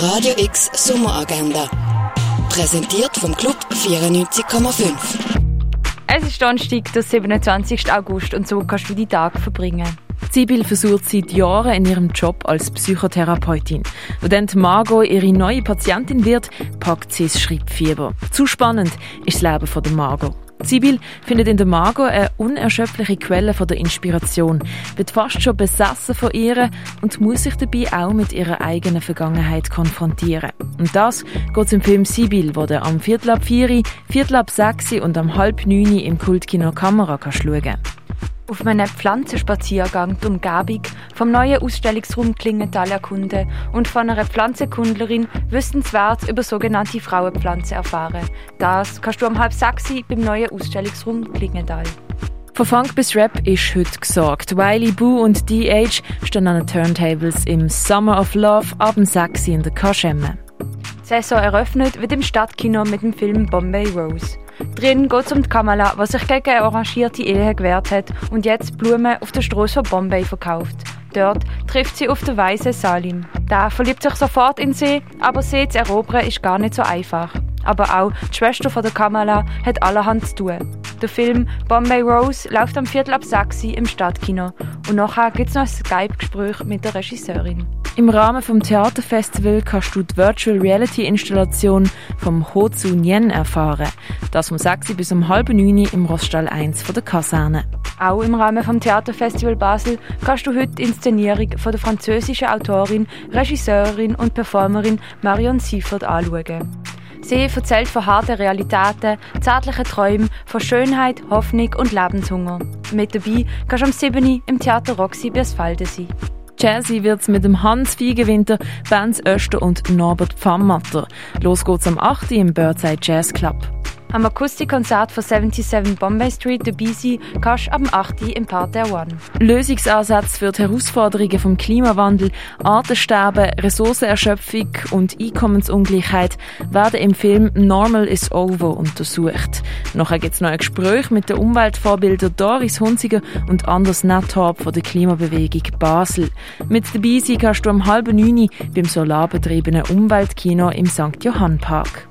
Radio X Sommeragenda. Präsentiert vom Club 94,5. Es ist Donnerstag, der 27. August und so kannst du die Tag verbringen. Sibyl versucht seit Jahren in ihrem Job als Psychotherapeutin. Wo dann Margot ihre neue Patientin wird, packt sie das Schreibfieber. Zu spannend ist das Leben von der Margot. Sibyl findet in der Margot eine unerschöpfliche Quelle von der Inspiration, wird fast schon besessen von ihr und muss sich dabei auch mit ihrer eigenen Vergangenheit konfrontieren. Und das geht im Film Sibyl, wo der am Viertel ab 4, Viertel ab 6 und am halb 9 im Kultkino Kamera schauen kann. Auf einem Pflanzenspaziergang die Umgebung vom neuen Ausstellungsraum Klingenthal erkunden und von einer Pflanzenkundlerin wissenswert über sogenannte Frauenpflanzen erfahren. Das kannst du um halb sechs beim neuen Ausstellungsraum Klingenthal. Von Funk bis Rap ist heute gesorgt. Wiley Boo und DH stehen an den Turntables im Summer of Love ab dem 6 in der Kaschemme. Die Saison eröffnet wird im Stadtkino mit dem Film Bombay Rose. Drin geht es um die Kamala, die sich gegen eine arrangierte Ehe gewehrt hat und jetzt Blumen auf der Straße von Bombay verkauft. Dort trifft sie auf den weisen Salim. Der verliebt sich sofort in sie, aber sie zu erobern ist gar nicht so einfach. Aber auch die Schwester von der Kamala hat allerhand zu tun. Der Film Bombay Rose läuft am Viertel ab 6 im Stadtkino und nachher gibt es noch ein Skype-Gespräch mit der Regisseurin. Im Rahmen vom Theaterfestival kannst du die Virtual Reality Installation vom Ho Zu Nien erfahren. Das um 6 bis um halb 9 im Roststall 1 von der Kaserne. Auch im Rahmen vom Theaterfestival Basel kannst du heute die Inszenierung von der französischen Autorin, Regisseurin und Performerin Marion Siefert anschauen. Sie erzählt von harten Realitäten, zärtlichen Träumen, von Schönheit, Hoffnung und Lebenshunger. Mit dabei kannst du am 7. im Theater Roxy Birsfalde sein. Jazzy wird's mit dem Hans Fiegewinter, Benz Öster und Norbert Pfammatter. Los geht's am 8. im Birdside Jazz Club. Am Akustikkonzert von 77 Bombay Street der BC kannst du am 8. im Parterre One. Lösungsansätze für die Herausforderungen vom Klimawandel, Artensterben, Ressourcenerschöpfung und Einkommensungleichheit werden im Film Normal is Over untersucht. Nachher gibt's noch ein Gespräch mit den Umweltvorbildern Doris Hunziger und Anders Nettorp von der Klimabewegung Basel. Mit dabei sein kannst du um halb neun beim solarbetriebenen Umweltkino im St. Johann Park.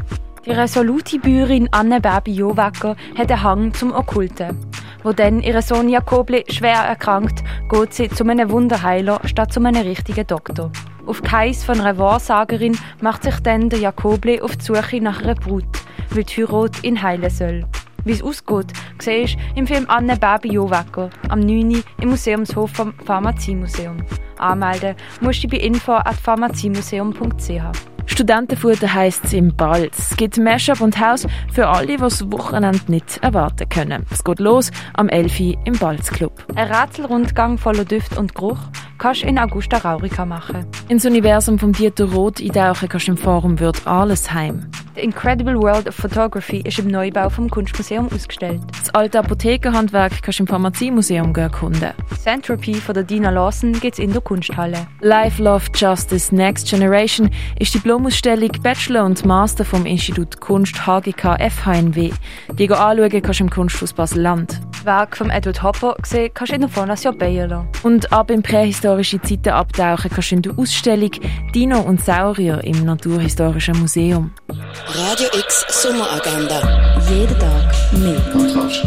Die resolute Bäuerin Anne Babi Jowacker hat einen Hang zum Okkulten. Wo dann ihre Sohn Jakobli schwer erkrankt, geht sie zu einem Wunderheiler statt zu einem richtigen Doktor. Auf Kais von einer Wahrsagerin macht sich dann der Jakobli auf die Suche nach einer Brut, weil die Heirat ihn heilen soll. Wie es ausgeht, siehst du im Film Anne Babi Jowacker am 9. im Museumshof vom Pharmaziemuseum. Anmelden musst du bei info.pharmaziemuseum.ch. Studentenfutter heisst es im Balz. Es gibt Mashup und Haus für alle, die das Wochenende nicht erwarten können. Es geht los am 11. im Balz Club. Ein Rätselrundgang voller Düft und Geruch kannst du in Augusta Raurica machen. Ins Universum vom Dieter Roth eintauchen kannst im Forum Wird alles heim. The Incredible World of Photography ist im Neubau vom Kunstmuseum ausgestellt. Das alte Apothekerhandwerk kannst du im Pharmaziemuseum erkunden. Centropy von der Dina Lawson gibt's in der Kunsthalle. Life, Love, Justice, Next Generation ist die Blumausstellung Bachelor und Master vom Institut Kunst HGK FHNW. Die anschauen kannst im Kunsthaus Basel-Land. Das Werk von Edward Hopper gesehen kannst du in der Fondation Bayerler. Und ab in prähistorische Zeiten abtauchen kannst du in der Ausstellung Dino und Saurier im Naturhistorischen Museum. Radio X Sommeragenda. Jeden Tag mehr. Kontrast.